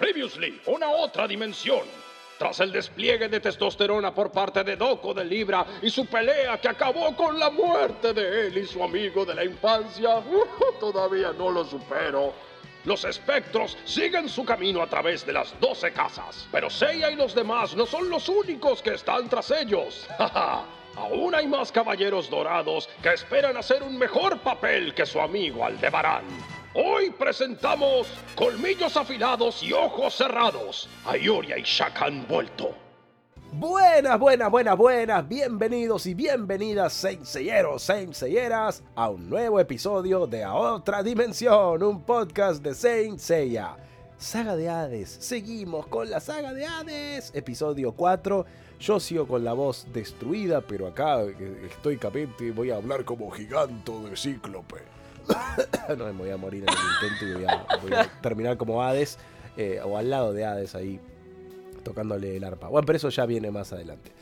Previously, una otra dimensión. Tras el despliegue de testosterona por parte de Doco de Libra y su pelea que acabó con la muerte de él y su amigo de la infancia, todavía no lo supero. Los espectros siguen su camino a través de las 12 casas, pero Seiya y los demás no son los únicos que están tras ellos. Aún hay más caballeros dorados que esperan hacer un mejor papel que su amigo Aldebarán. Hoy presentamos Colmillos afilados y ojos cerrados. Ayuria y Shaka han vuelto. Buenas, buenas, buenas, buenas, bienvenidos y bienvenidas Seinseyeros, Seinseyeras a un nuevo episodio de A Otra Dimensión, un podcast de Saint Seiya. Saga de Hades, seguimos con la saga de Hades, episodio 4. Yo sigo con la voz destruida, pero acá estoy capente, voy a hablar como giganto de cíclope. no me voy a morir en el intento y voy a, terminar como Hades eh, o al lado de Hades ahí tocándole el arpa. Bueno, pero eso ya viene más adelante.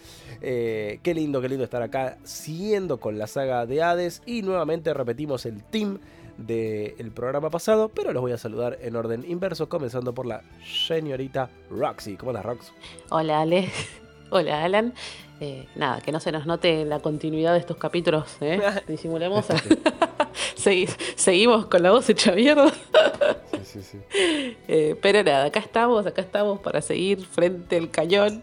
Eh, qué lindo, qué lindo estar acá siguiendo con la saga de Hades y nuevamente repetimos el team del programa pasado, pero los voy a saludar en orden inverso, comenzando por la señorita Roxy. ¿Cómo estás, Rox? Hola, Ale. Hola, Alan. Eh, nada, que no se nos note la continuidad de estos capítulos, ¿eh? Disimulemos. seguimos con la voz hecha mierda. Sí, sí, sí. Eh, pero nada, acá estamos, acá estamos para seguir frente al cañón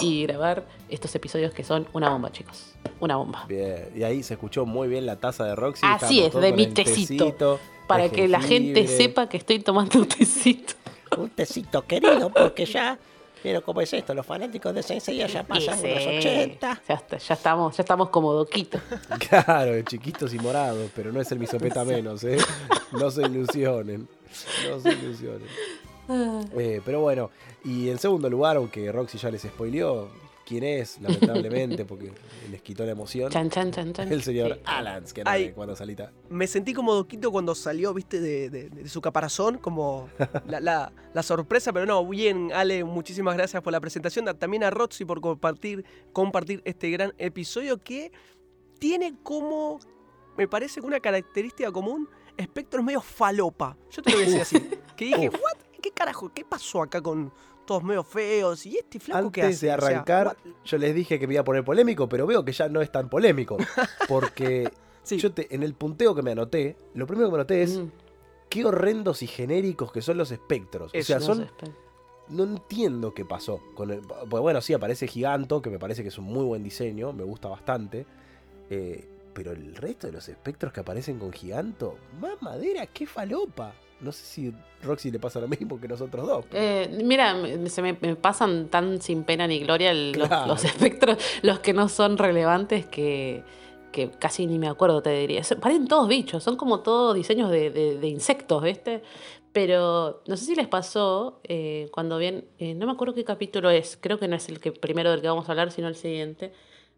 y grabar estos episodios que son una bomba, chicos. Una bomba. Bien, y ahí se escuchó muy bien la taza de Roxy. Así es, de mi tecito. para que la gente sepa que estoy tomando un tecito. Un tecito querido, porque ya pero ¿cómo es esto? Los fanáticos de Sensei ya pasan los 80. Ya, estamos, ya estamos como doquitos. Claro, chiquitos y morados, pero no es el misopeta menos, ¿eh? No se ilusionen. No se ilusionen. Ah. Eh, pero bueno, y en segundo lugar, aunque Roxy ya les spoileó, quién es, lamentablemente, porque les quitó la emoción. Chan, chan, chan, chan. El señor Alans, que era cuando salita. Me sentí como Doquito cuando salió, viste, de, su caparazón, como la, sorpresa, pero no, bien, Ale, muchísimas gracias por la presentación. También a Roxy por compartir, compartir este gran episodio que tiene como, me parece que una característica común, espectros medio falopa. Yo te lo voy a decir así. Que dije, ¿what? ¿Qué carajo? ¿Qué pasó acá con, todos medio feos. ¿Y este flaco que hace? de arrancar, yo les dije que me iba a poner polémico, pero veo que ya no es tan polémico. Porque yo en el punteo que me anoté, lo primero que me anoté es qué horrendos y genéricos que son los espectros. o sea, son. No entiendo qué pasó. Con el, pues bueno, sí, aparece Giganto, que me parece que es un muy buen diseño, me gusta bastante. Eh, pero el resto de los espectros que aparecen con Giganto, más madera, qué falopa. No sé si Roxy le pasa lo mismo que nosotros dos. Eh, mira, se me, pasan tan sin pena ni gloria los, espectros, los que no son relevantes que, que, casi ni me acuerdo, te diría. Parecen todos bichos, son como todos diseños de, insectos, ¿viste? Pero no sé si les pasó eh, cuando bien, eh, no me acuerdo qué capítulo es, creo que no es el que primero del que vamos a hablar, sino el siguiente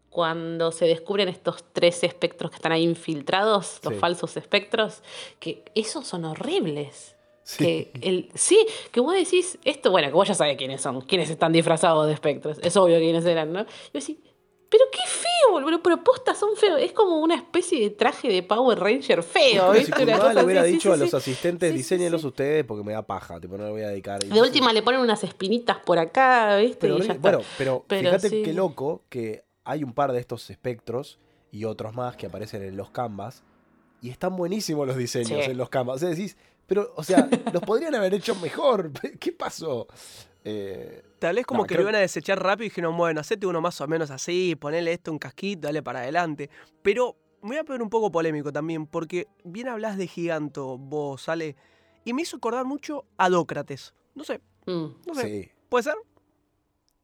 cuando se descubren estos tres espectros que están ahí infiltrados, los falsos espectros, que esos son horribles. Sí. Que el, sí, que vos decís esto, bueno, que vos ya sabés quiénes son, quiénes están disfrazados de espectros, es obvio quiénes eran, ¿no? Y decís, pero qué feo, boludo, pero postas son feos, es como una especie de traje de Power Ranger feo, ¿viste? Si le hubiera dicho a los asistentes, diseñenlos ustedes porque me da paja, tipo, no le voy a dedicar. De última le ponen unas espinitas por acá, ¿viste? Pero, bueno, pero, fíjate qué loco que hay un par de estos espectros y otros más que aparecen en los canvas. Y están buenísimos los diseños en los canvas. O sea, decís, pero, o sea, los podrían haber hecho mejor. ¿Qué pasó? Eh, Tal vez como que lo iban a desechar rápido y dijeron, bueno, hacete uno más o menos así, ponele esto un casquito, dale para adelante. Pero me voy a poner un poco polémico también, porque bien hablas de Giganto, vos, sale, y me hizo acordar mucho a Dócrates. No sé, mm. no sé. ¿Puede ser?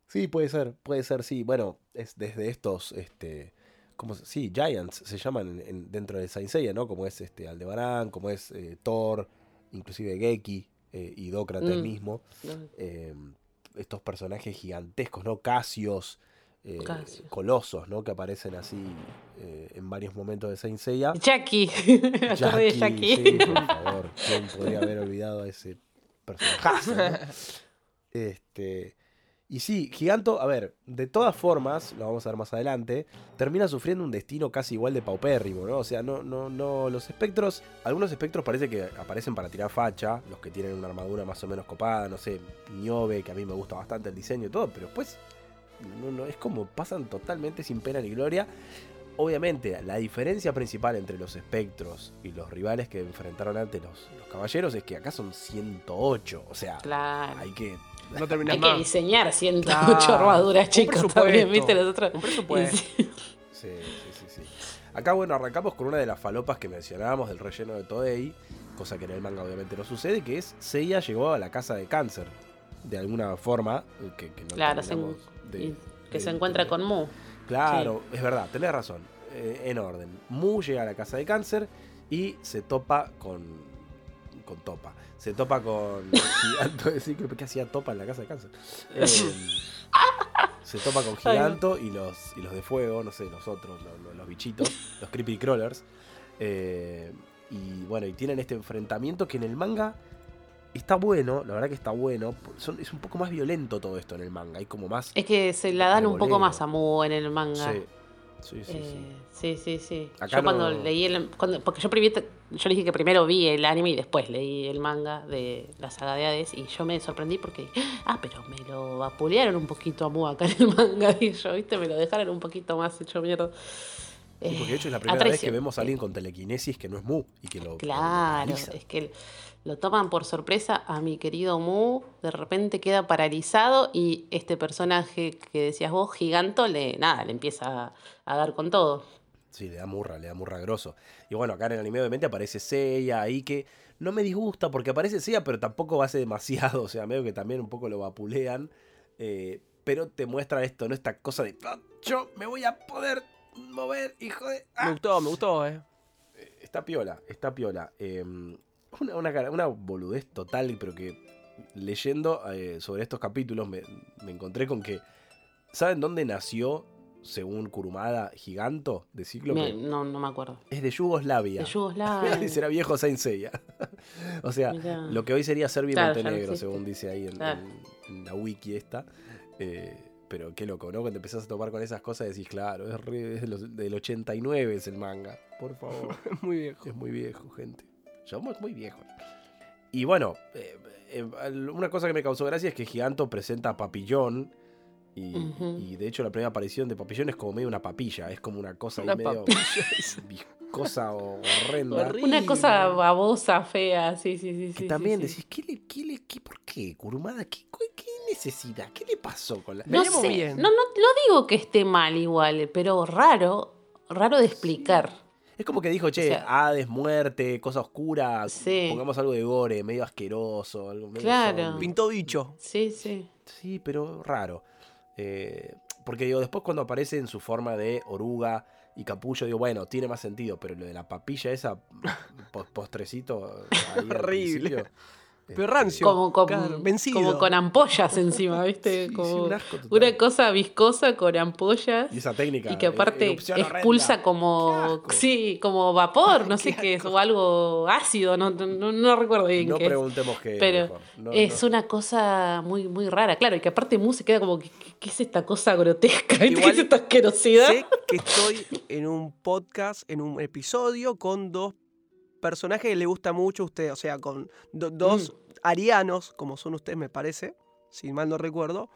Sí, puede ser, puede ser, sí. Bueno, es desde estos, este, como, sí, Giants se llaman dentro de Saint Seiya, ¿no? Como es este Aldebarán, como es eh, Thor, inclusive Geki eh, y Dócrates mm. mismo. Em, estos personajes gigantescos, ¿no? Casios, eh, colosos, ¿no? Que aparecen así en varios momentos de Saint Seiya. Jackie. Jackie, Jackie. Sí, por favor. ¿Quién podría haber olvidado a ese personaje? Este, Y sí, Giganto, a ver, de todas formas, lo vamos a ver más adelante, termina sufriendo un destino casi igual de paupérrimo, ¿no? O sea, no, no, no, los espectros, algunos espectros parece que aparecen para tirar facha, los que tienen una armadura más o menos copada, no sé, Niobe, que a mí me gusta bastante el diseño y todo, pero después, no, no, es como pasan totalmente sin pena ni gloria. Obviamente, la diferencia principal entre los espectros y los rivales que enfrentaron antes los, los caballeros es que acá son 108, o sea, Claro. hay que No terminás Hay que diseñar 108 Claro. armaduras, Un chicos. presupuesto. También, ¿viste? Los otros. Un presupuesto. Sí, sí, sí, sí. Acá, bueno, arrancamos con una de las falopas que mencionábamos del relleno de Toei, cosa que en el manga obviamente no sucede, que es Seiya llegó a la casa de cáncer, de alguna forma, que, que no Claro, se- de- que de se encuentra con Mu. Claro, es verdad, tenés razón. Eh, en orden. Mu llega a la casa de cáncer y se topa con. Con Topa. Se topa con. Giganto. Decir que ¿qué hacía Topa en la casa de cáncer. Eh, se topa con Giganto y los, y los de fuego, no sé, los otros, los, los- los bichitos, los creepy crawlers. Eh, y bueno, y tienen este enfrentamiento que en el manga está bueno, la verdad que está bueno. Son- es un poco más violento todo esto en el manga. Hay como más. Es que se la dan un poco más a Mu en el manga. Sí, sí, sí. sí. Eh, sí, sí, sí. Acá yo cuando leí el. cuando- porque yo, primero, yo le dije que primero vi el anime y después leí el manga de la saga de Hades y yo me sorprendí porque. Ah, pero me lo vapulearon un poquito a Mu acá en el manga. Y yo, ¿viste? Me lo dejaron un poquito más hecho mierda. Sí, porque de hecho es la Eh, primera vez que vemos a alguien con telequinesis que no es Mu y que lo. Claro, lo es que lo toman por sorpresa a mi querido Mu, de repente queda paralizado y este personaje que decías vos, Giganto, le, nada, le empieza a, a dar con todo. Sí, le da murra, le da murra grosso. Y bueno, acá en el anime obviamente aparece Seiya ahí que no me disgusta porque aparece Seiya, pero tampoco hace demasiado. O sea, medio que también un poco lo vapulean. eh, pero te muestra esto, ¿no? Esta cosa de. "Ah, Yo me voy a poder mover, hijo de. Me ah". gustó, me gustó, eh. Está piola, está piola. Eh, una, una, una boludez total, pero que leyendo eh, sobre estos capítulos me, me encontré con que. ¿Saben dónde nació, según Kurumada, Giganto de Cíclope? Me- no, no me acuerdo. Es de Yugoslavia. De Yugoslavia. Será viejo Saint Seiya. o sea, Mirá. lo que hoy sería Serbia y Claro, Montenegro, según dice ahí en, Claro. en- en la wiki esta. Eh, pero qué loco, ¿no? Cuando empezás a topar con esas cosas decís, claro, es, re- es de los- del 89 es el manga. Por favor. Muy viejo. Es muy viejo, gente. Somos muy viejos. Y bueno, eh, eh, una cosa que me causó gracia es que Giganto presenta a Papillón. Y, de hecho la primera aparición de Papillón es como medio una papilla. Es como una cosa Una medio viscosa o horrenda. Horrible. Una cosa babosa, fea, sí, sí, sí. Que sí, también sí, sí. decís, ¿qué le, qué le, qué, por qué, Kurumada? ¿Qué, qué necesidad? ¿Qué le pasó con la...? No sé, bien. no, no, no digo que esté mal igual, pero raro, raro de explicar. Es como que dijo, che, sea- Hades, muerte, cosa oscura, Sí. pongamos algo de gore, medio asqueroso, algo medio Claro. zombie. Pintó bicho. Sí, sí. Sí, pero raro. Eh, porque digo, después cuando aparece en su forma de oruga y capullo, digo, bueno, tiene más sentido, pero lo de la papilla esa, pos- postrecito, Horrible. Pero este, rancio. Como con, Claro, vencido. como con ampollas encima, ¿viste? Sí, sí, como un una cosa viscosa con ampollas. Y esa técnica. Y que eh, aparte expulsa horrenda. como sí, como vapor, no sé Qué es, o algo ácido, no, no, no recuerdo bien No qué es. preguntemos qué Pero. No, es no. una cosa muy, muy rara, claro, y que aparte Mu se queda como, ¿qué, qué- es esta cosa grotesca? ¿Qué es esta asquerosidad? Sé que estoy en un podcast, en un episodio con dos personajes que le gusta mucho a usted, o sea, con do- dos Mm. arianos, como son ustedes, me parece, si mal no recuerdo.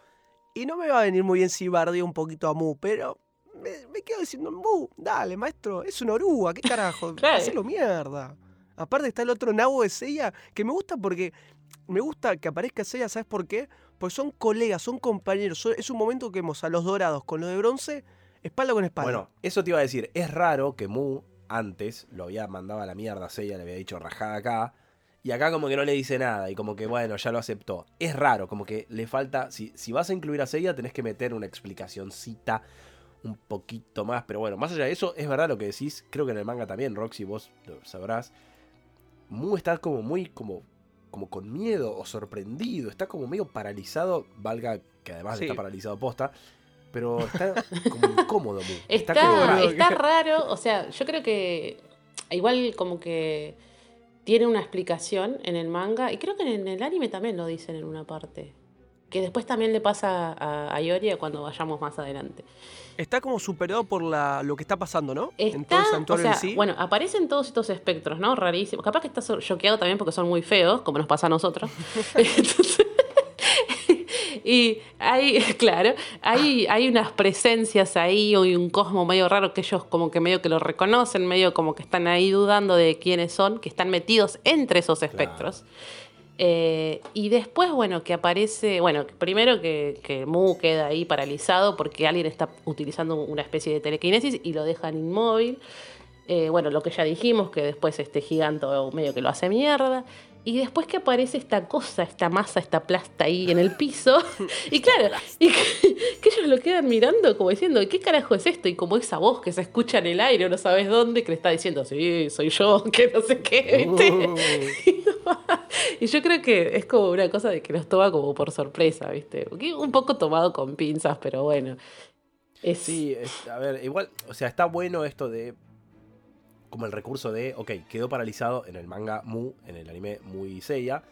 Y no me va a venir muy bien si bardeo un poquito a Mu, pero me, me quedo diciendo, Mu, dale, maestro, es una oruga, ¿qué carajo? Claro. Hacelo mierda. Aparte está el otro nabo de Seiya, que me gusta porque me gusta que aparezca Seiya, ¿sabes por qué? Porque son colegas, son compañeros. son- es un momento que vemos a los dorados con los de bronce, espalda con espalda. Bueno, eso te iba a decir. Es raro que Mu antes lo había mandado a la mierda a Seiya, le había dicho rajada acá. Y acá como que no le dice nada y como que bueno, ya lo aceptó. Es raro, como que le falta, si, si vas a incluir a Seiya tenés que meter una explicacioncita un poquito más. Pero bueno, más allá de eso, es verdad lo que decís. Creo que en el manga también, Roxy, vos lo sabrás. Mu está como muy como, como con miedo o sorprendido. Está como medio paralizado, valga que además Sí. está paralizado posta. Pero está como incómodo Mu. Está, como raro. está raro, o sea, yo creo que igual como que tiene una explicación en el manga y creo que en el anime también lo dicen en una parte. que después también le pasa a, a Ioria cuando vayamos más adelante. Está como superado por la, lo que está pasando, ¿no? en todo Está, el o santuario sea, en sí. bueno, aparecen todos estos espectros, ¿no? Rarísimos. Capaz que estás choqueado también porque son muy feos, como nos pasa a nosotros. Y hay, claro, hay, hay unas presencias ahí y un cosmo medio raro que ellos como que medio que lo reconocen, medio como que están ahí dudando de quiénes son, que están metidos entre esos espectros. Eh, y después, bueno, que aparece, bueno, primero que, que Mu queda ahí paralizado porque alguien está utilizando una especie de telequinesis y lo dejan inmóvil. Eh, bueno, lo que ya dijimos, que después este giganto medio que lo hace mierda. Y después que aparece esta cosa, esta masa, esta plasta ahí en el piso. y claro, y que, que ellos lo quedan mirando como diciendo, ¿qué carajo es esto? Y como esa voz que se escucha en el aire, no sabes dónde, que le está diciendo, sí, soy yo, que no sé qué, ¿viste? y yo creo que es como una cosa de que nos toma como por sorpresa, ¿viste? Un poco tomado con pinzas, pero bueno. Es, Sí, es- a ver, igual, o sea, está bueno esto de. Como el recurso de, ok, quedó paralizado en el manga Mu, en el anime Mu y Seiya.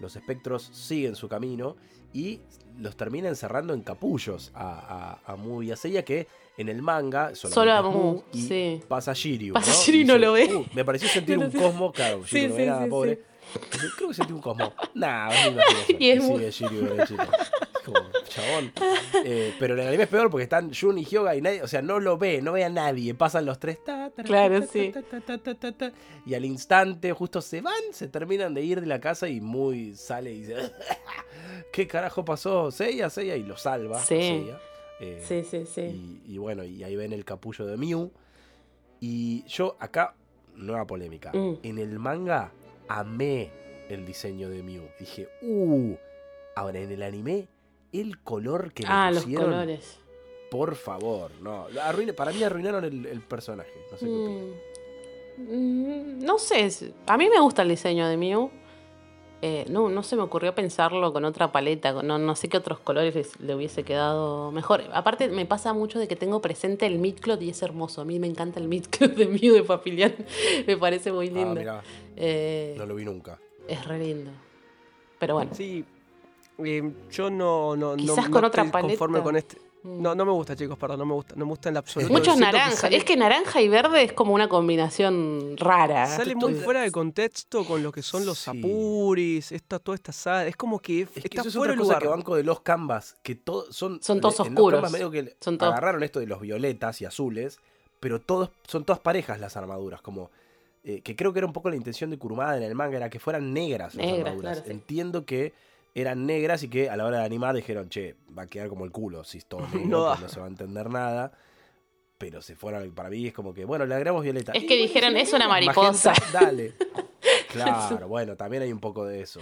Los espectros siguen su camino y los termina encerrando en capullos a, a, a Mu y a Seiya, que en el manga Solo a Mu, y sí. pasa Shiryu. Pasa ¿no? Shiryu y no dice, lo ve. "Uh, me pareció sentir No un sé. cosmo, claro, Sí, Shiryu no sí, nada, sí, pobre. Creo que sentí un cosmo. Nah, imaginación. Y es Y sigue Shiryu derechito. Como, chabón. Eh, pero en el anime es peor porque están Jun y Hyoga y nadie, o sea, no lo ve, no ve a nadie. Pasan los tres. ta, ta, Claro, ta, sí. y al instante, justo se van, se terminan de ir de la casa y muy sale y dice: ¿Qué carajo pasó? Seiya, Seiya, y lo salva. Sí. Seiya. Eh, Sí, sí, sí. y, y bueno, y ahí ven el capullo de Mew. Y yo acá, nueva polémica. Mm. En el manga amé el diseño de Mew. Dije, uh. Ahora, en el anime, el color que le Ah, los colores. por favor, no. arruine- para mí arruinaron el, el personaje. No sé qué opinan. Mm, mm, no sé, a mí me gusta el diseño de Mew. Eh, no, no se me ocurrió pensarlo con otra paleta, no, no sé qué otros colores le hubiese quedado mejor. Aparte, me pasa mucho de que tengo presente el midcloth y es hermoso. A mí me encanta el midcloth de Mew de Papilian. me parece muy Ah, lindo. mirá, Eh, no lo vi nunca. Es re lindo. Pero bueno. Sí. Eh, yo no, no, no- Quizás no con otra estoy conforme paleta. con este. Mm. No, no me gusta, chicos, perdón, no me gusta. No me gusta en la absoluto. Muchos que sale- Es que naranja y verde es como una combinación rara. Sale muy fuera de contexto con lo que son los Sí. apuris, esta, toda esta sal. Es como que Es que está eso es fuera otra de cosa lugar. que banco de los canvas, que todos son... Son todos en oscuros. canvas medio que Son todos- agarraron esto de los violetas y azules, pero todos son todas parejas las armaduras, como... eh, que creo que era un poco la intención de Kurumada en el manga, era que fueran negras las Negras, armaduras. claro, sí. Entiendo que eran negras y que a la hora de animar dijeron, che, va a quedar como el culo si es todo negro, No pues no se va a entender nada. Pero se fueron, para mí es como que, bueno, le agregamos violeta. Es que bueno, dijeron, "Es una mariposa". magenta, dale. Claro, bueno, también hay un poco de eso.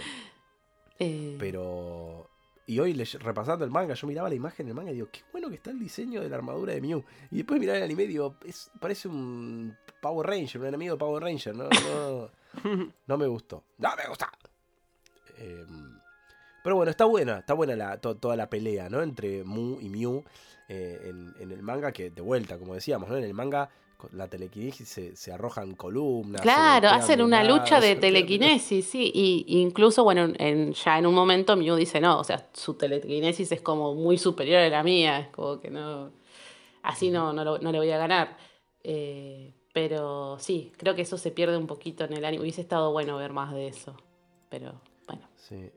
Eh, Pero. Y hoy repasando el manga, yo miraba la imagen del manga y digo, qué bueno que está el diseño de la armadura de Mew. Y después miraba el anime y digo, es, parece un Power Ranger, un enemigo de Power Ranger. No, no, no me gustó. No me gusta. Em, pero bueno, está buena, está buena la, to- toda la pelea, ¿no? Entre Mu y Mew eh, en, en el manga, que de vuelta, como decíamos, ¿no? En el manga la telequinesis se, se arrojan columnas. Claro, hacen una lucha de telequinesis, sí. Y incluso, bueno, en, ya en un momento Mew dice, no, o sea, su telequinesis es como muy superior a la mía. Es como que no. Así no, no, lo- no le voy a ganar. Eh, pero sí, creo que eso se pierde un poquito en el anime. Hubiese estado bueno ver más de eso. Pero bueno. Sí.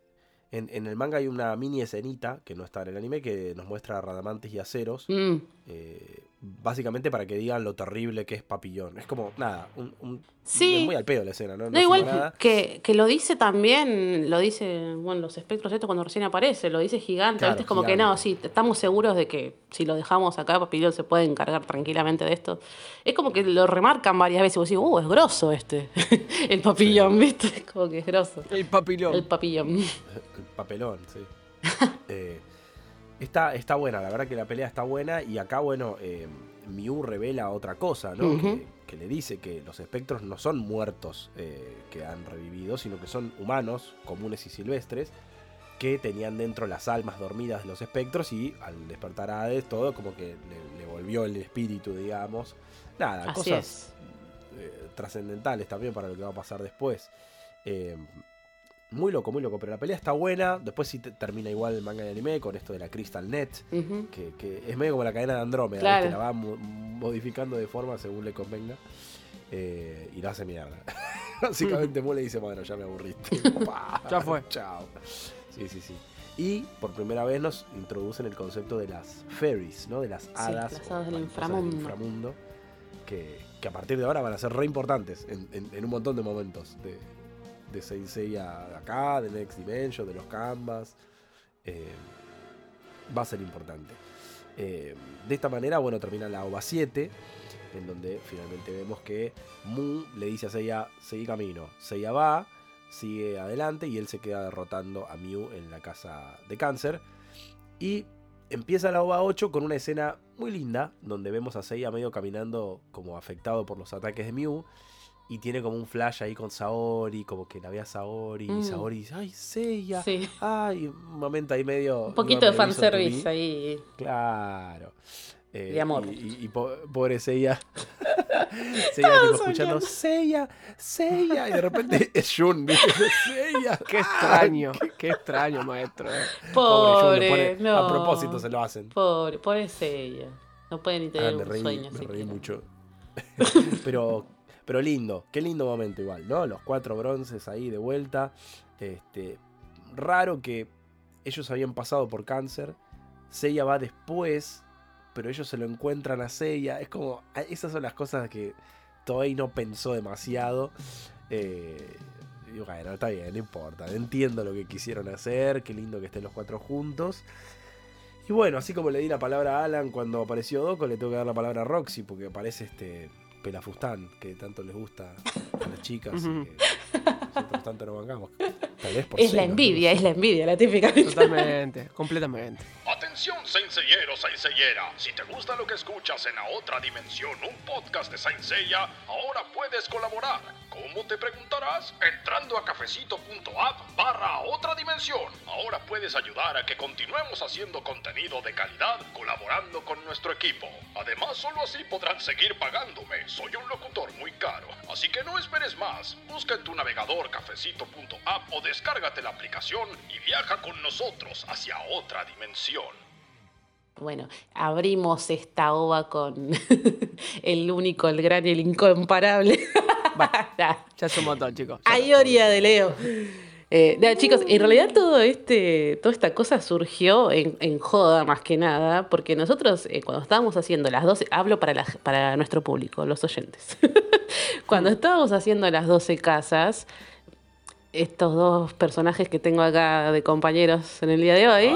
En, en el manga hay una mini escenita que no está en el anime que nos muestra radamantes y aceros. Mm, eh, básicamente para que digan lo terrible que es Papillón. Es como, nada, un, un- Sí. es muy al pedo la escena, ¿no? No igual nada. que, que lo dice también, lo dice, bueno, los espectros esto cuando recién aparece, lo dice gigante, Claro, ¿viste? Es como que no, sí, estamos seguros de que si lo dejamos acá, Papillón se puede encargar tranquilamente de esto. Es como que lo remarcan varias veces y vos decís, uh, es grosso este, el papillón, ¿viste? Es como que es grosso. El papilón. El papillón. El papelón, sí. Eh, está, está buena, la verdad que la pelea está buena. Y acá, bueno, eh, Mew revela otra cosa, ¿no? Que, que le dice que los espectros no son muertos eh, que han revivido, sino que son humanos, comunes y silvestres, que tenían dentro las almas dormidas de los espectros y al despertar a Hades todo como que le, le volvió el espíritu, digamos. Nada, Así cosas eh, trascendentales también para lo que va a pasar después. Eh, Muy loco, muy loco. Pero la pelea está buena. Después sí te- termina igual el manga de anime con esto de la Crystal Net. Que, que es medio como la cadena de Andrómeda. Claro. ¿viste? La va mo- modificando de forma según le convenga. eh, y la hace mierda. Básicamente Mu le dice, bueno, ya me aburriste. Ya fue. Chao. Sí, sí, sí. Y por primera vez nos introducen el concepto de las fairies, ¿no? De las hadas. las o hadas del inframundo. inframundo, que, que a partir de ahora van a ser re importantes en, en- en un montón de momentos. De, de Saint Seiya de acá, de Next Dimension, de los Canvas. Eh, va a ser importante. Eh, de esta manera, bueno, termina la OVA 7, en donde finalmente vemos que Mu le dice a Seiya, seguí camino. Seiya va, sigue adelante y él se queda derrotando a Mew en la casa de cáncer. Y empieza la OVA 8 con una escena muy linda, donde vemos a Seiya medio caminando como afectado por los ataques de Mew. Y tiene como un flash ahí con Saori, como que la ve a Saori, y Mm. Saori dice, ay, Seiya. Sí. Ay, un momento ahí medio... Un poquito de fanservice ahí. Claro. Eh, De amor. Y, y- y po- pobre Seiya. Seiya tipo escuchando Seiya, Seiya. Y de repente es Jun. Seiya. Qué extraño, qué extraño, maestro. eh. Pobre Jun, Pobre, le pone- no. A propósito se lo hacen. Pobre, pobre ella. No puede ni Ah, tener me un reí, sueño me reí mucho. pero, pero lindo, qué lindo momento igual, ¿no? Los cuatro bronces ahí de vuelta. Este, raro que ellos habían pasado por cáncer. Seiya va después, pero ellos se lo encuentran a Seiya. Es como, ah, esas son las cosas que Toei no pensó demasiado. Eh, y bueno, está bien, no importa. Entiendo lo que quisieron hacer. Qué lindo que estén los cuatro juntos. Y bueno, así como le di la palabra a Alan cuando apareció Doco, le tengo que dar la palabra a Roxy, porque aparece este pelafustán que tanto les gusta a las chicas y que nosotros tanto no bancamos. Tal vez por Es la envidia, es la envidia, la típica. Totalmente, completamente. Atención, Senseiero, Senseiera. Si te gusta lo que escuchas en A Otra Dimensión, un podcast de Saint Seiya, ahora puedes colaborar. ¿Cómo te preguntarás? Entrando a cafecito.app barra Otra Dimensión. Ahora puedes ayudar a que continuemos haciendo contenido de calidad colaborando con nuestro equipo. Además, solo así podrán seguir pagándome. Soy un locutor muy caro. Así que no esperes más. Busca en tu navegador cafecito.app o descárgate la aplicación y viaja con nosotros hacia otra dimensión. Bueno, abrimos esta ova con el único, el gran y el incomparable. Ya es un montón, chicos. Ayoria de Leo. Eh, chicos, en realidad todo este, toda esta cosa surgió en, en joda más que nada, porque nosotros eh, cuando estábamos haciendo las 12, hablo para, la- para nuestro público, los oyentes, cuando estábamos haciendo las 12 casas, estos dos personajes que tengo acá de compañeros en el día de hoy,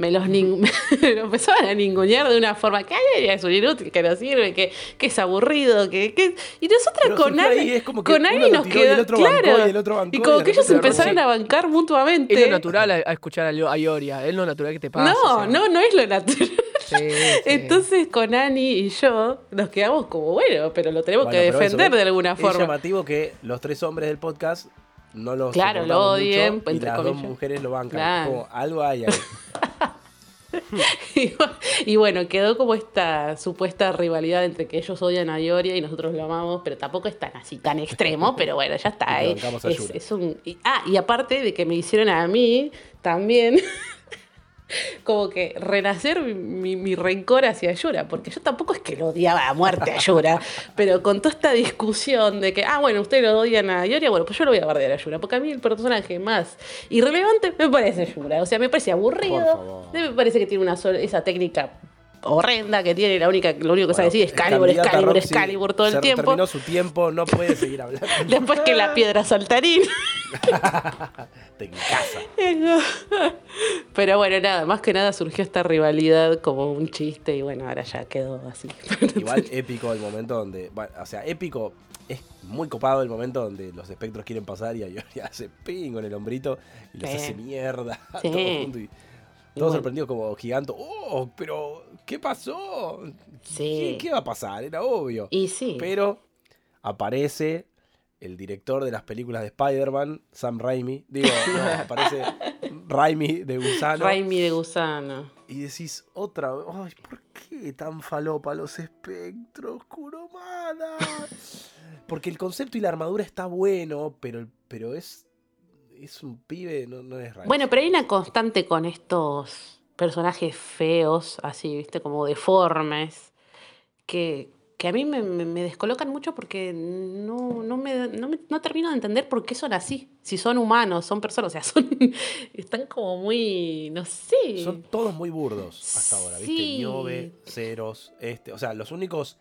me los nin- me lo empezaban a ningunear de una forma que ay, es un inútil, que no sirve, que, que es aburrido, que, que... Y nosotras Pero con es que con lo nos quedó... claro, y el otro bancó y y como que ellos empezaron a bancar mutuamente. Es lo natural a, a escuchar a, Ioria, es lo natural que te pasa. No, o sea. no, no es lo natural. Sí, sí. Entonces con Ani y yo nos quedamos como, bueno, pero lo tenemos Bueno, que eso, defender de alguna Es forma. llamativo que los tres hombres del podcast no lo Claro, lo odien, mucho, y las comillas. dos mujeres lo bancan. Claro. Como, algo hay ahí. Y, bu- y bueno, quedó como esta supuesta rivalidad entre que ellos odian a Ioria y nosotros lo amamos, pero tampoco es tan así, tan extremo, pero bueno, ya está. ¿eh? Es, un, ah, y aparte de que me hicieron a mí también como que renacer mi, mi rencor hacia Yura, porque yo tampoco es que lo odiaba a muerte a Yura, pero con toda esta discusión de que, ah, bueno, ustedes lo odian a Ioria, bueno, pues yo lo voy a bardear a Yura, porque a mí el personaje más irrelevante me parece Yura, o sea, me parece aburrido, me parece que tiene una sola- esa técnica horrenda que tiene, la única, lo único que sabe Bueno, decir es candidata Excalibur, Excalibur todo el tiempo. Terminó su tiempo, no puede seguir hablando. Después que la piedra saltarín. Te casa. Pero bueno, nada, más que nada surgió esta rivalidad como un chiste y bueno, ahora ya quedó así. Igual épico el momento donde. bueno, o sea, épico. Es muy copado el momento donde los espectros quieren pasar y Ayoria hace ping en el hombrito y los Sí. hace mierda. Sí. Todos juntos y todos bueno. sorprendidos como giganto. ¡Oh! Pero, ¿qué pasó? Sí. ¿Qué, qué va a pasar? Era obvio. Y sí. Pero aparece el director de las películas de Spider-Man, Sam Raimi. Digo, no, aparece Raimi de Gusano. Raimi de gusano. Y decís otra vez, ay, ¿por qué tan falopa los espectros, Kuromada? Porque el concepto y la armadura está bueno, pero, pero es es un pibe, no, no es raro. Bueno, pero hay una constante con estos personajes feos, así, viste, como deformes, que, que a mí me, me- descolocan mucho porque no, no, me, no, me- no termino de entender por qué son así. Si son humanos, son personas, o sea, son están como muy, no sé. Son todos muy burdos hasta ahora, ¿viste? Niobe, Ceros, este. O sea, los únicos.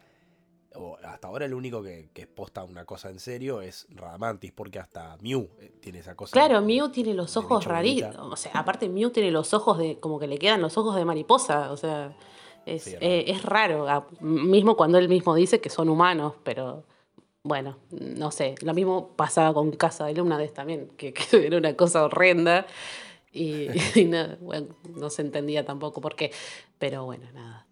O hasta ahora el único que, que posta una cosa en serio es Radamantis, porque hasta Mew eh, tiene esa cosa. Claro, Mew tiene los ojos raritos. O sea, aparte Mew tiene los ojos de. como que le quedan los ojos de mariposa. O sea, es, Sí, eh, es raro. a- mismo cuando él mismo dice que son humanos, pero. Bueno, no sé. Lo mismo pasaba con Casa de Lumnades también, que, que era una cosa horrenda. Y, y no, bueno, no se entendía tampoco por qué. Pero bueno, nada.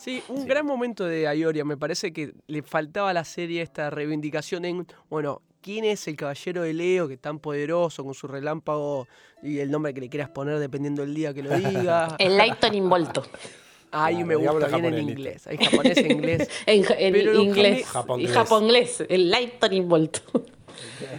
Sí, un Sí. gran momento de Ayoria. Me parece que le faltaba a la serie esta reivindicación en, bueno, ¿quién es el caballero de Leo que es tan poderoso con su relámpago y el nombre que le quieras poner dependiendo del día que lo diga? El Lighton Involto. Ay, Claro, me gusta bien en japonés, inglés. Hay japonés e inglés. En, en Pero lo inglés. cambié- y japonés. El Lighton Involto.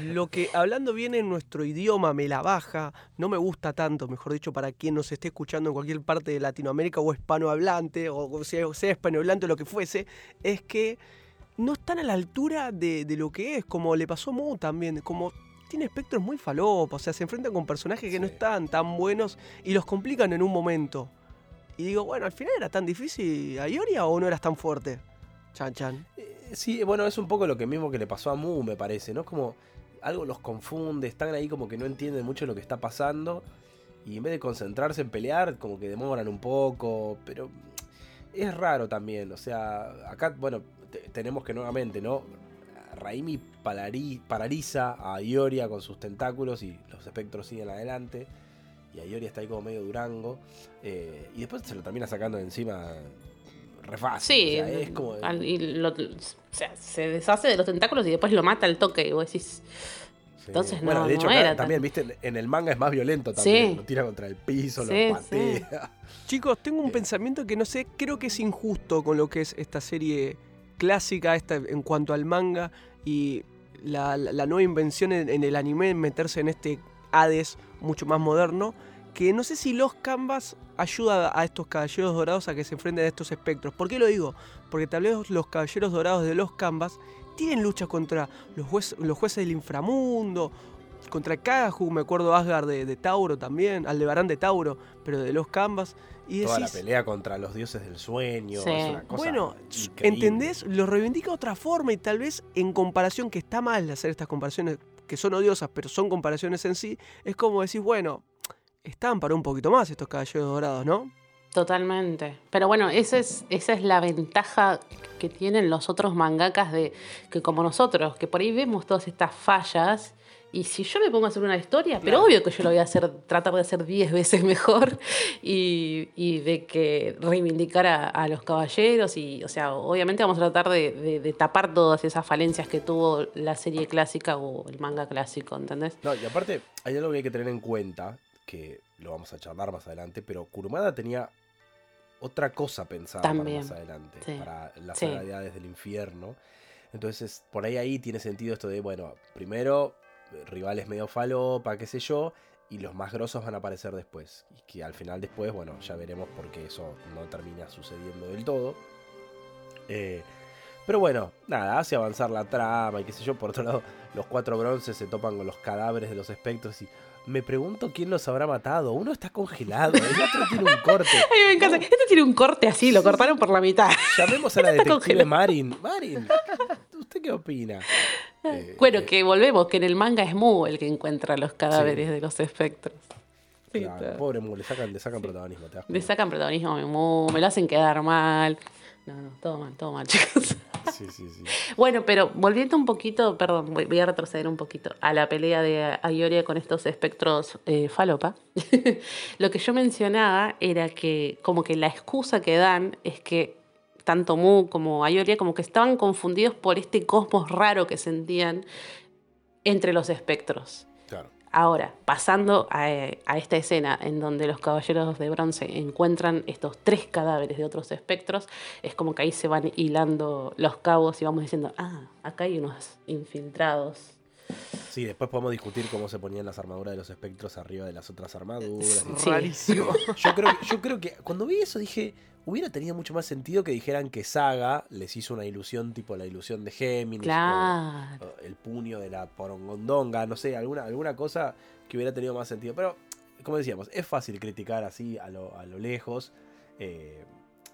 Lo que hablando bien en nuestro idioma me la baja, no me gusta tanto, mejor dicho, para quien nos esté escuchando en cualquier parte de Latinoamérica o hispanohablante, o sea, sea hispanohablante o lo que fuese, es que no están a la altura de, de lo que es, como le pasó a Mu también, como tiene espectros muy falopos, o sea, se enfrentan con personajes que no están tan buenos y los complican en un momento. Y digo, bueno, al final era tan difícil a Ioria o no eras tan fuerte. Chan chan. Eh, Sí, bueno, es un poco lo que mismo que le pasó a Mu, me parece, ¿no? Es como algo los confunde, están ahí como que no entienden mucho lo que está pasando y en vez de concentrarse en pelear, como que demoran un poco, pero es raro también, o sea, acá, bueno, te- tenemos que nuevamente, ¿no? Raimi paraliza a Ioria con sus tentáculos y los espectros siguen adelante. Y a Ioria está ahí como medio durango. eh, y después se lo termina sacando encima re fácil. Sí, o sea, es como. al- y lo- o sea, se deshace de los tentáculos y después lo mata al toque. Y vos decís, Sí. Entonces bueno, no- de hecho, no tan- también, viste, en el manga es más violento también. Sí. Lo tira contra el piso, Sí, lo patea. Chicos, tengo un Bien. pensamiento que no sé, creo que es injusto con lo que es esta serie clásica esta, en cuanto al manga y la, la- la nueva invención en, en el anime, en meterse en este Hades mucho más moderno, que no sé si los canvas ayuda a estos caballeros dorados a que se enfrenten a estos espectros. ¿Por qué lo digo? Porque tal vez los caballeros dorados de los canvas tienen luchas contra los, juez- los jueces del inframundo, contra Kagahu, me acuerdo Asgard de, de Tauro también, Aldebarán de Tauro, pero de los canvas. Y Toda la decís, pelea contra los dioses del sueño. Sí. Es una cosa bueno, increíble. ¿entendés? Lo reivindica de otra forma y tal vez en comparación, que está mal hacer estas comparaciones que son odiosas, pero son comparaciones en sí, es como decir, bueno, están para un poquito más estos caballeros dorados, ¿no? Totalmente. Pero bueno, esa es, esa es la ventaja que tienen los otros mangakas de que como nosotros, que por ahí vemos todas estas fallas. Y si yo me pongo a hacer una historia, pero obvio que yo lo voy a hacer, tratar de hacer 10 veces mejor y, y de que reivindicar a, a los caballeros. Y, o sea, obviamente vamos a tratar de, de- de tapar todas esas falencias que tuvo la serie clásica o el manga clásico, ¿entendés? No, y aparte, hay algo que hay que tener en cuenta, que lo vamos a charlar más adelante, pero Kurumada tenía otra cosa pensada También, para más adelante, sí. para las Sí. sagraridades del infierno. Entonces, por ahí ahí tiene sentido esto de, bueno, primero, eh, rivales medio falopa, qué sé yo, y los más grosos van a aparecer después. Y que al final después, bueno, ya veremos por qué eso no termina sucediendo del todo. Eh, pero bueno, nada, hace avanzar la trama y qué sé yo. Por otro lado, los cuatro bronces se topan con los cadáveres de los espectros y me pregunto quién los habrá matado. Uno está congelado, el otro tiene un corte. Ay, me encanta. Este tiene un corte así, lo cortaron por la mitad. Llamemos a la detective congelado. Marin. Marin, ¿usted qué opina? Eh, Bueno, eh, que volvemos, que en el manga es Mu el que encuentra los cadáveres de los espectros. Sí, claro, pobre Mu, le sacan, le sacan protagonismo. ¿te das Le sacan protagonismo a Mu, me lo hacen quedar mal. No, no, todo mal, todo mal, chicos. Sí, sí, sí. Bueno, pero volviendo un poquito, perdón, voy voy a retroceder un poquito a la pelea de Ayoria con estos espectros eh, falopa. Lo que yo mencionaba era que como que la excusa que dan es que tanto Mu como Ayoria como que estaban confundidos por este cosmos raro que sentían entre los espectros. Ahora, pasando a, a esta escena en donde los caballeros de bronce encuentran estos tres cadáveres de otros espectros, es como que ahí se van hilando los cabos y vamos diciendo, ah, acá hay unos infiltrados. Sí, después podemos discutir cómo se ponían las armaduras de los espectros arriba de las otras armaduras. Rarísimo. Yo creo, yo creo que cuando vi eso dije, hubiera tenido mucho más sentido que dijeran que Saga les hizo una ilusión tipo la ilusión de Géminis. o el puño de la porongondonga, no sé, alguna, alguna cosa que hubiera tenido más sentido. Pero, como decíamos, es fácil criticar así a lo, a lo lejos. eh,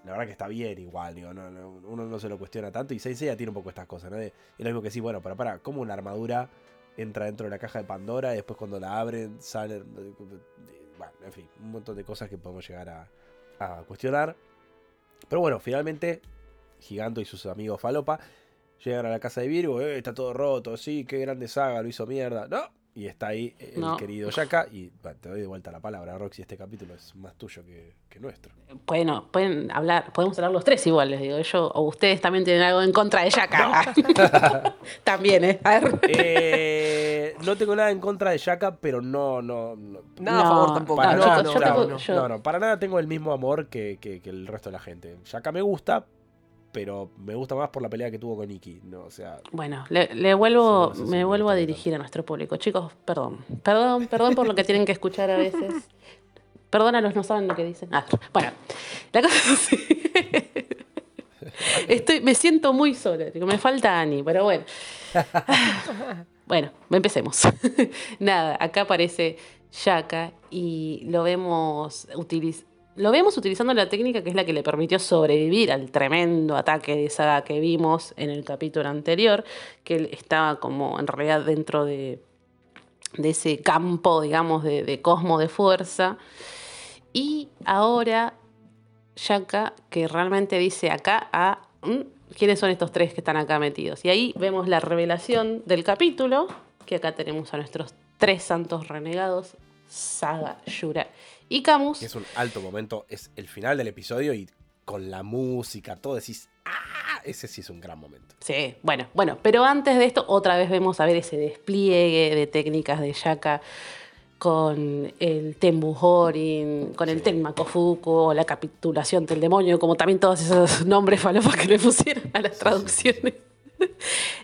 la verdad que está bien igual, digo, no, no, uno no se lo cuestiona tanto. Y Sensei ya tiene un poco estas cosas, ¿no? Es lo mismo que sí, bueno, para, para, ¿cómo una armadura entra dentro de la caja de Pandora y después cuando la abren salen... Bueno, en fin, un montón de cosas que podemos llegar a, a cuestionar. Pero bueno, finalmente, Giganto y sus amigos Falopa llegan a la casa de Virgo, eh, está todo roto, sí, qué grande saga, lo hizo mierda. No, y está ahí el No. querido Yaka. Y bueno, te doy de vuelta la palabra, Roxy, este capítulo es más tuyo que, que nuestro. Bueno, pueden hablar, podemos hablar los tres igual, les digo yo. O ustedes también tienen algo en contra de Yaka. también, ¿eh? A ver. Eh, no tengo nada en contra de Yaka, pero no, no, no. Nada a No, favor tampoco. Para no, nada, chicos, yo claro, tengo- no, yo- no, no, para nada tengo el mismo amor que, que- que el resto de la gente. Yaka me gusta, pero me gusta más por la pelea que tuvo con Iki. No, o sea, Bueno, le, le vuelvo, Sí, no sé si me vuelvo a dirigir a nuestro público. Chicos, perdón. Perdón, perdón por lo que tienen que escuchar a veces. Perdón a los no saben lo que dicen. Ah, bueno, la cosa es así. Estoy, me siento muy sola, me falta Ani, pero bueno. Bueno, empecemos. Nada, acá aparece Yaka y lo vemos utiliz- lo vemos utilizando la técnica que es la que le permitió sobrevivir al tremendo ataque de Saga que vimos en el capítulo anterior, que él estaba como en realidad dentro de, de ese campo, digamos, de, de cosmo de fuerza. Y ahora Yaka, que realmente dice acá a "Mm, quiénes son estos tres que están acá metidos. Y ahí vemos la revelación del capítulo, que acá tenemos a nuestros tres santos renegados, Saga, Yura y Camus. es un alto momento, es el final del episodio y con la música, todo decís, ¡ah! Ese sí es un gran momento. Sí, bueno, bueno, pero antes de esto, otra vez vemos a ver ese despliegue de técnicas de Yaka con el Tembu Horin, con el Sí. Tenmakofuku, o la capitulación del demonio, como también todos esos nombres falofas que le pusieron a las Sí, sí, traducciones.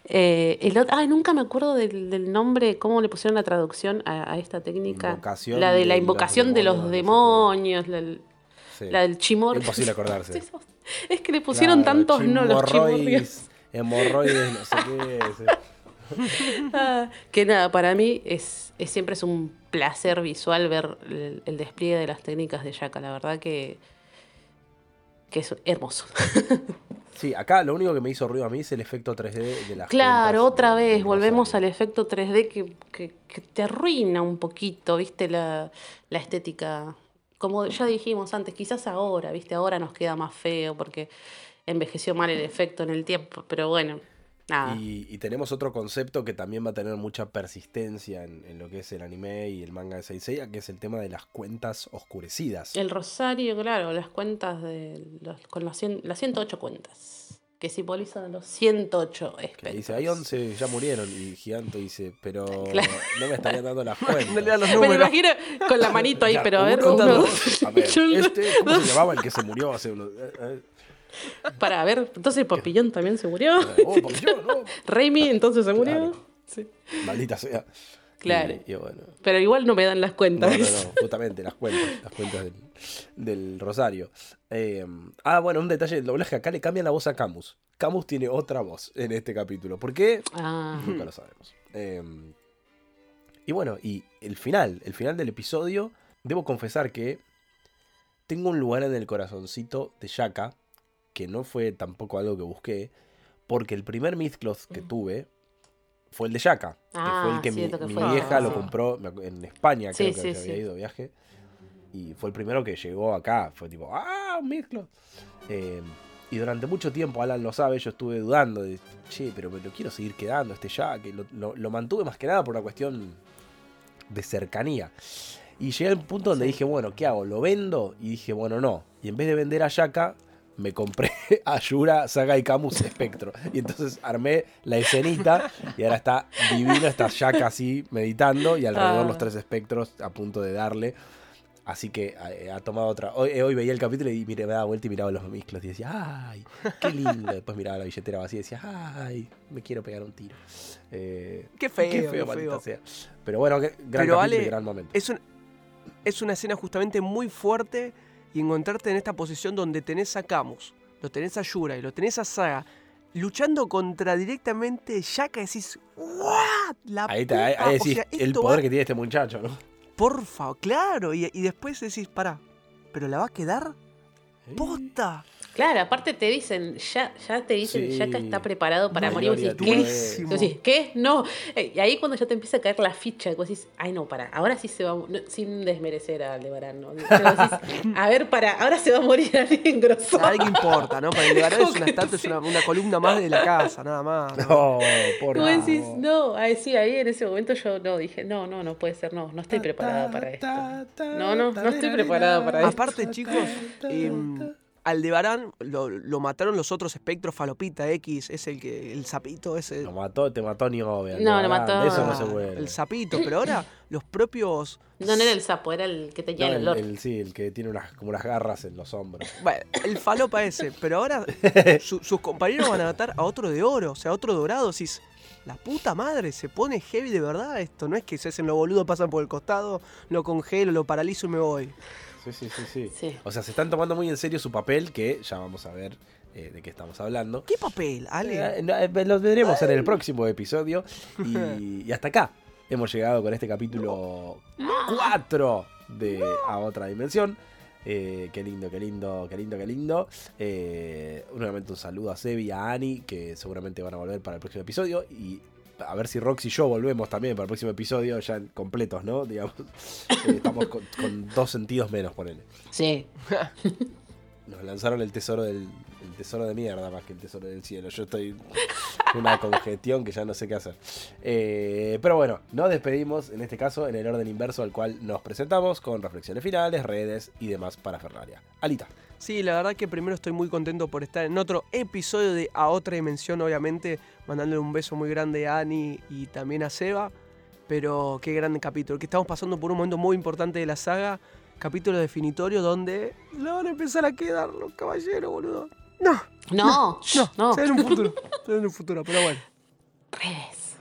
Eh, el otro- ay, nunca me acuerdo del, del nombre, cómo le pusieron la traducción a, a esta técnica. Invocación la de la invocación de los demonios, demonios, la, Sí. la del chimor. Imposible acordarse. Es que le pusieron Claro, tantos no los chimorrios. Hemorroides, no sé qué. sí. Ah, que nada, para mí es, es- siempre es un placer visual ver el, el despliegue de las técnicas de Yaka. La verdad que, que es hermoso. Sí, acá lo único que me hizo ruido a mí es el efecto 3D de las claro, otra vez, volvemos al efecto 3D que, que- que te arruina un poquito, viste, la, la estética. Como ya dijimos antes, quizás ahora, viste, ahora nos queda más feo porque envejeció mal el efecto en el tiempo, pero bueno, nada. Y, y tenemos otro concepto que también va a tener mucha persistencia en, en lo que es el anime y el manga de Seiya, que es el tema de las cuentas oscurecidas. El rosario, claro, las cuentas de los, con las, cien- las 108 cuentas que simbolizan los 108 Que espectros. dice, hay 11 ya murieron. Y Giganto dice, pero Claro. no me estarían dando las No le cuentas. dan los Me imagino con la manito ahí, pero a ver, uno, a ver, este, ¿cómo se llamaba el que se murió hace unos... para ver, entonces Papillón también se murió. oh, yo, no. Raimi entonces se murió. Claro. Sí. Maldita sea. Claro. Y, y bueno, Pero igual no me dan las No, cuentas. no, no, justamente las cuentas, las cuentas del, del Rosario. Eh, ah, bueno, un detalle del doblaje, acá le cambian la voz a Camus. Camus tiene otra voz en este capítulo. ¿Por qué? Ah, Nunca lo sabemos. Eh, y bueno, y el final, el final del episodio, debo confesar que tengo un lugar en el corazoncito de Shaka, que no fue tampoco algo que busqué, porque el primer Mythcloth que tuve fue el de Shaka, que fue. Ah, el que mi, cierto que mi fue. vieja lo compró en España, Sí, creo que sí, había ido de viaje. Y fue el primero que llegó acá. Fue tipo, ¡ah, un Mythcloth! Eh, y durante mucho tiempo, Alan lo sabe, yo estuve dudando de, che, pero me lo quiero seguir quedando este que lo, lo- lo mantuve más que nada por una cuestión de cercanía. Y llegué al punto donde dije, bueno, ¿qué hago? ¿Lo vendo? Y dije, bueno, no. Y en vez de vender a Yaka, me compré a Yura, Saga y Camus Espectro. Y entonces armé la escenita y ahora está divino, está Yaka así meditando y alrededor Ah. los tres espectros a punto de darle Así que eh, ha tomado otra. Hoy, eh, hoy veía el capítulo y mire, me daba vuelta y miraba los mezclos y decía, ¡ay! ¡Qué lindo! Después miraba la billetera vacía y decía, ¡ay! Me quiero pegar un tiro. Eh, Qué feo, Qué qué feo, sea. Pero bueno, qué- gran Pero, capítulo Ale, y gran momento. Es, un- es una escena justamente muy fuerte y encontrarte en esta posición donde tenés a Camus, lo tenés a Yura y lo tenés a Saga luchando contra directamente Shaka y decís, ¿what? La Ahí, puta". ahí O decís sea, el poder va- que tiene este muchacho, ¿no? Porfa, claro. Y, y después decís, pará, ¿pero la va a quedar? ¡Posta! Claro, aparte te dicen, ya, ya te dicen, Sí. ya que está preparado para No, morir. Decís, ¿qué? decís, ¿qué? No. Eh, Y ahí cuando ya te empieza a caer la ficha, vos decís, ay no, para, ahora sí se va a no, sin desmerecer a Aldebarán, ¿no? Decís, a ver, para, ahora se va a morir alguien grosso. Nada que importa, ¿no? Para el Levarán es una estatua, es una, una columna más de la casa, nada más. ¿no? No, por Vos decís, favor. no, ahí sí, ahí en ese momento yo no dije, no, no, no puede ser, no, no estoy preparada para esto. No, no, no estoy preparada para esto. Aparte, chicos, em, Aldebarán lo, lo mataron los otros espectros, Falopita X, es el que el sapito, ese. Lo mató, te mató ni obvio. No, lo mató. De eso no se vuelve. El sapito, pero ahora los propios. No, no era el sapo, era el que tenía No, el el, olor. el- sí, el que tiene unas, como unas garras en los hombros. Bueno, el falopa ese, pero ahora su- sus compañeros van a matar a otro de oro, o sea, a otro dorado. Decís, la puta madre, se pone heavy de verdad esto. No es que se hacen los boludos, pasan por el costado, lo congelo, lo paralizo y me voy. Sí, sí, sí, sí. Sí. O sea, se están tomando muy en serio su papel, que ya vamos a ver eh, de qué estamos hablando. ¿Qué papel, Ale? Eh, eh, lo veremos en el próximo episodio. Y, y hasta acá hemos llegado con este capítulo 4 de A Otra Dimensión. Eh, qué lindo, qué lindo, qué lindo, qué lindo. Eh, nuevamente un saludo a Sebi y a Ani, que seguramente van a volver para el próximo episodio. Y a ver si Rox y yo volvemos también para el próximo episodio, ya completos, ¿no? Digamos, Eh, estamos con, con dos sentidos menos, ponele. Sí. Nos lanzaron el tesoro del el tesoro de mierda más que el tesoro del cielo. Yo estoy en una congestión que ya no sé qué hacer. Eh, pero bueno, nos despedimos en este caso en el orden inverso al cual nos presentamos con reflexiones finales, redes y demás para Ferraria. Alita. Sí, la verdad que primero estoy muy contento por estar en otro episodio de A Otra Dimensión, obviamente, mandándole un beso muy grande a Ani y también a Seba. Pero qué gran capítulo, que estamos pasando por un momento muy importante de la saga, capítulo definitorio donde le van a empezar a quedar los caballeros, boludo. No, No, no, no. se ve en un futuro, se ve en un futuro, pero bueno. Redes.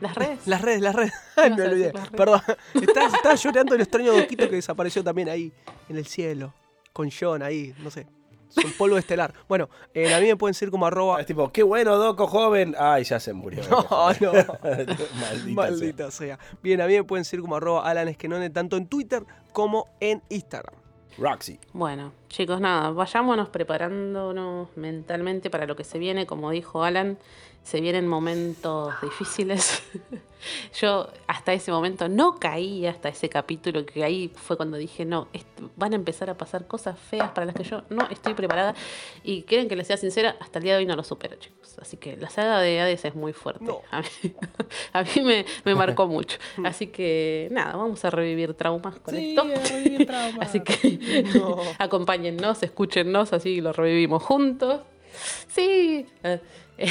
Las redes. Las redes, las redes. Ay, a olvidé. Perdón. Estaba, estaba llorando el extraño Doquito que desapareció también ahí en el cielo. Con John ahí, no sé. Son polvo estelar. Bueno, eh, a mí me pueden seguir como arroba. Es tipo, qué bueno, Doco joven. Ay, ya se murió. No, no. Maldita, Maldita sea. Bien, a mí me pueden seguir como arroba Alan Esquenone, tanto en Twitter como en Instagram. sea. Roxy. Bueno, chicos, nada, vayámonos preparándonos mentalmente para lo que se viene. Como dijo Alan, se vienen momentos difíciles. Yo hasta ese momento no caí, hasta ese capítulo, que ahí fue cuando dije, no, van a empezar a pasar cosas feas para las que yo no estoy preparada. Y quieren que les sea sincera, hasta el día de hoy no lo supero, chicos. Así que la saga de Hades es muy fuerte. No. A mí, a mí me, me marcó mucho. Así que nada, vamos a revivir traumas con esto. Así que No. Acompáñennos, escúchennos, así lo revivimos juntos. Sí. Eh,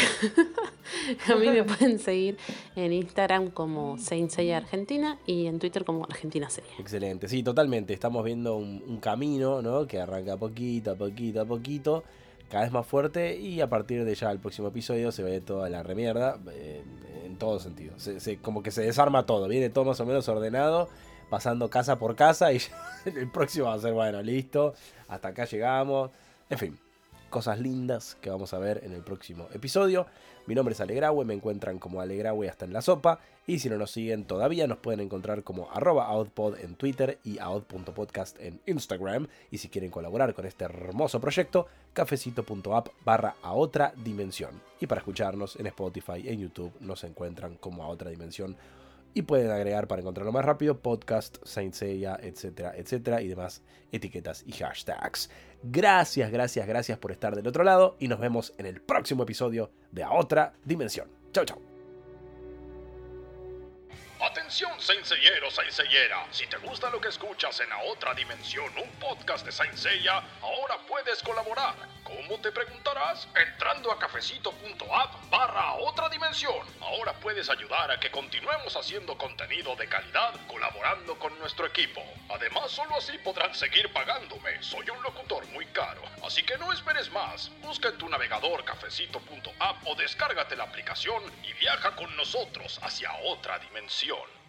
A mí me pueden seguir en Instagram como Saint Seiya Argentina y en Twitter como Argentina Seria. Excelente, sí, totalmente. Estamos viendo un, camino, ¿no? Que arranca poquito a poquito a poquito, cada vez más fuerte y a partir de ya el próximo episodio se ve toda la remierda eh, en todo sentido. Se- se- como que se desarma todo, viene todo más o menos ordenado, pasando casa por casa y el próximo va a ser, bueno, listo, hasta acá llegamos. En fin, cosas lindas que vamos a ver en el próximo episodio. Mi nombre es Alegrawe, me encuentran como Alegrawe hasta en la sopa. Y si no nos siguen todavía, nos pueden encontrar como arroba outpod en Twitter y out.podcast en Instagram. Y si quieren colaborar con este hermoso proyecto, cafecito.app barra a otra dimensión. Y para escucharnos en Spotify, en YouTube, nos encuentran como a otra dimensión. Y pueden agregar para encontrarlo más rápido podcast, Saint Seiya, etcétera, etcétera, y demás etiquetas y hashtags. Gracias, gracias, gracias por estar del otro lado y nos vemos en el próximo episodio de A Otra Dimensión. Chau, chau. Atención, Senseiero. Si te gusta lo que escuchas en A Otra Dimensión, un podcast de Saint Seiya, ahora puedes colaborar. ¿Cómo te preguntarás? Entrando a cafecito.app barra Otra Dimensión. Ahora puedes ayudar a que continuemos haciendo contenido de calidad colaborando con nuestro equipo. Además, solo así podrán seguir pagándome. Soy un locutor muy caro. Así que no esperes más. Busca en tu navegador cafecito.app o descárgate la aplicación y viaja con nosotros hacia otra dimensión.